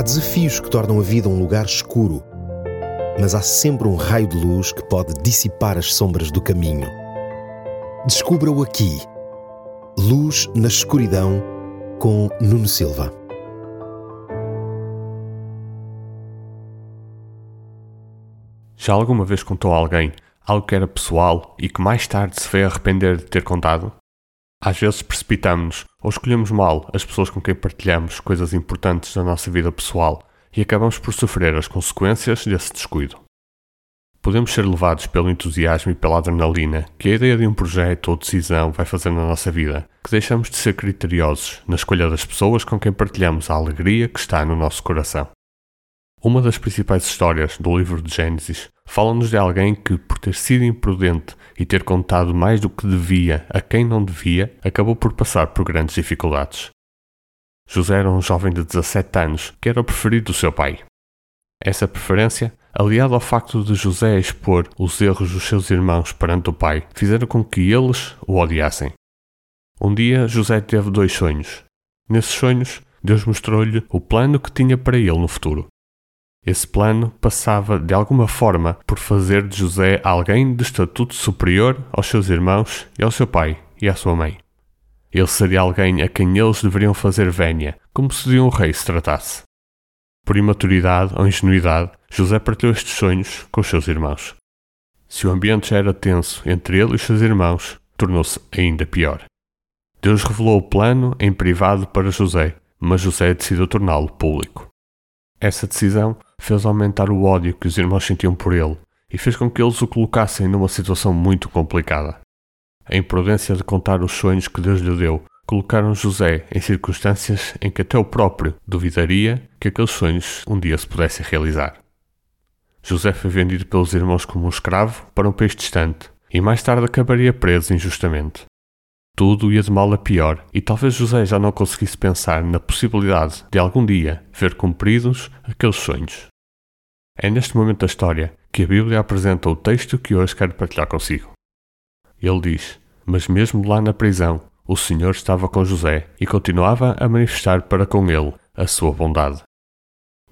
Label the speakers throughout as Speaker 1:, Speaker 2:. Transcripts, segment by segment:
Speaker 1: Há desafios que tornam a vida um lugar escuro, mas há sempre um raio de luz que pode dissipar as sombras do caminho. Descubra-o aqui. Luz na escuridão com Nuno Silva.
Speaker 2: Já alguma vez contou a alguém algo que era pessoal e que mais tarde se veio arrepender de ter contado? Às vezes precipitamos-nos ou escolhemos mal as pessoas com quem partilhamos coisas importantes da nossa vida pessoal e acabamos por sofrer as consequências desse descuido. Podemos ser levados pelo entusiasmo e pela adrenalina que a ideia de um projeto ou decisão vai fazer na nossa vida, que deixamos de ser criteriosos na escolha das pessoas com quem partilhamos a alegria que está no nosso coração. Uma das principais histórias do livro de Gênesis fala-nos de alguém que, por ter sido imprudente e ter contado mais do que devia a quem não devia, acabou por passar por grandes dificuldades. José era um jovem de 17 anos que era o preferido do seu pai. Essa preferência, aliada ao facto de José expor os erros dos seus irmãos perante o pai, fizeram com que eles o odiassem. Um dia José teve dois sonhos. Nesses sonhos, Deus mostrou-lhe o plano que tinha para ele no futuro. Esse plano passava, de alguma forma, por fazer de José alguém de estatuto superior aos seus irmãos e ao seu pai e à sua mãe. Ele seria alguém a quem eles deveriam fazer vénia, como se de um rei se tratasse. Por imaturidade ou ingenuidade, José partilhou estes sonhos com os seus irmãos. Se o ambiente já era tenso entre ele e os seus irmãos, tornou-se ainda pior. Deus revelou o plano em privado para José, mas José decidiu torná-lo público. Essa decisão fez aumentar o ódio que os irmãos sentiam por ele e fez com que eles o colocassem numa situação muito complicada. A imprudência de contar os sonhos que Deus lhe deu colocaram José em circunstâncias em que até o próprio duvidaria que aqueles sonhos um dia se pudessem realizar. José foi vendido pelos irmãos como um escravo para um país distante e mais tarde acabaria preso injustamente. Tudo ia de mal a pior e talvez José já não conseguisse pensar na possibilidade de algum dia ver cumpridos aqueles sonhos. É neste momento da história que a Bíblia apresenta o texto que hoje quero partilhar consigo. Ele diz: Mas mesmo lá na prisão, o Senhor estava com José e continuava a manifestar para com ele a sua bondade.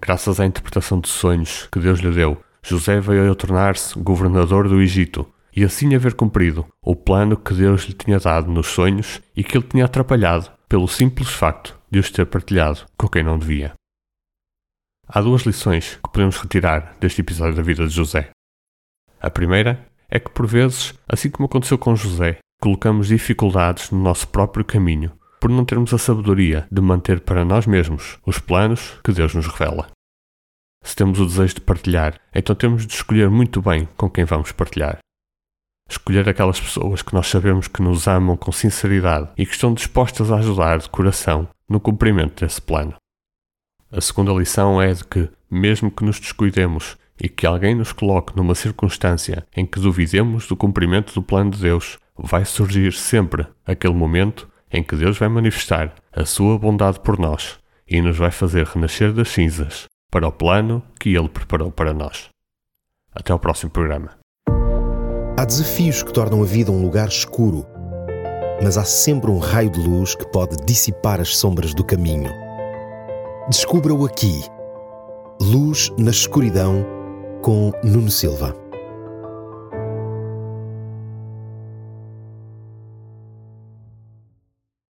Speaker 2: Graças à interpretação de sonhos que Deus lhe deu, José veio a tornar-se governador do Egito e assim haver cumprido o plano que Deus lhe tinha dado nos sonhos e que ele tinha atrapalhado pelo simples facto de os ter partilhado com quem não devia. Há duas lições que podemos retirar deste episódio da vida de José. A primeira é que, por vezes, assim como aconteceu com José, colocamos dificuldades no nosso próprio caminho por não termos a sabedoria de manter para nós mesmos os planos que Deus nos revela. Se temos o desejo de partilhar, então temos de escolher muito bem com quem vamos partilhar. Escolher aquelas pessoas que nós sabemos que nos amam com sinceridade e que estão dispostas a ajudar de coração no cumprimento desse plano. A segunda lição é de que, mesmo que nos descuidemos e que alguém nos coloque numa circunstância em que duvidemos do cumprimento do plano de Deus, vai surgir sempre aquele momento em que Deus vai manifestar a sua bondade por nós e nos vai fazer renascer das cinzas para o plano que Ele preparou para nós. Até ao próximo programa.
Speaker 1: Há desafios que tornam a vida um lugar escuro, mas há sempre um raio de luz que pode dissipar as sombras do caminho. Descubra-o aqui. Luz na escuridão com Nuno Silva.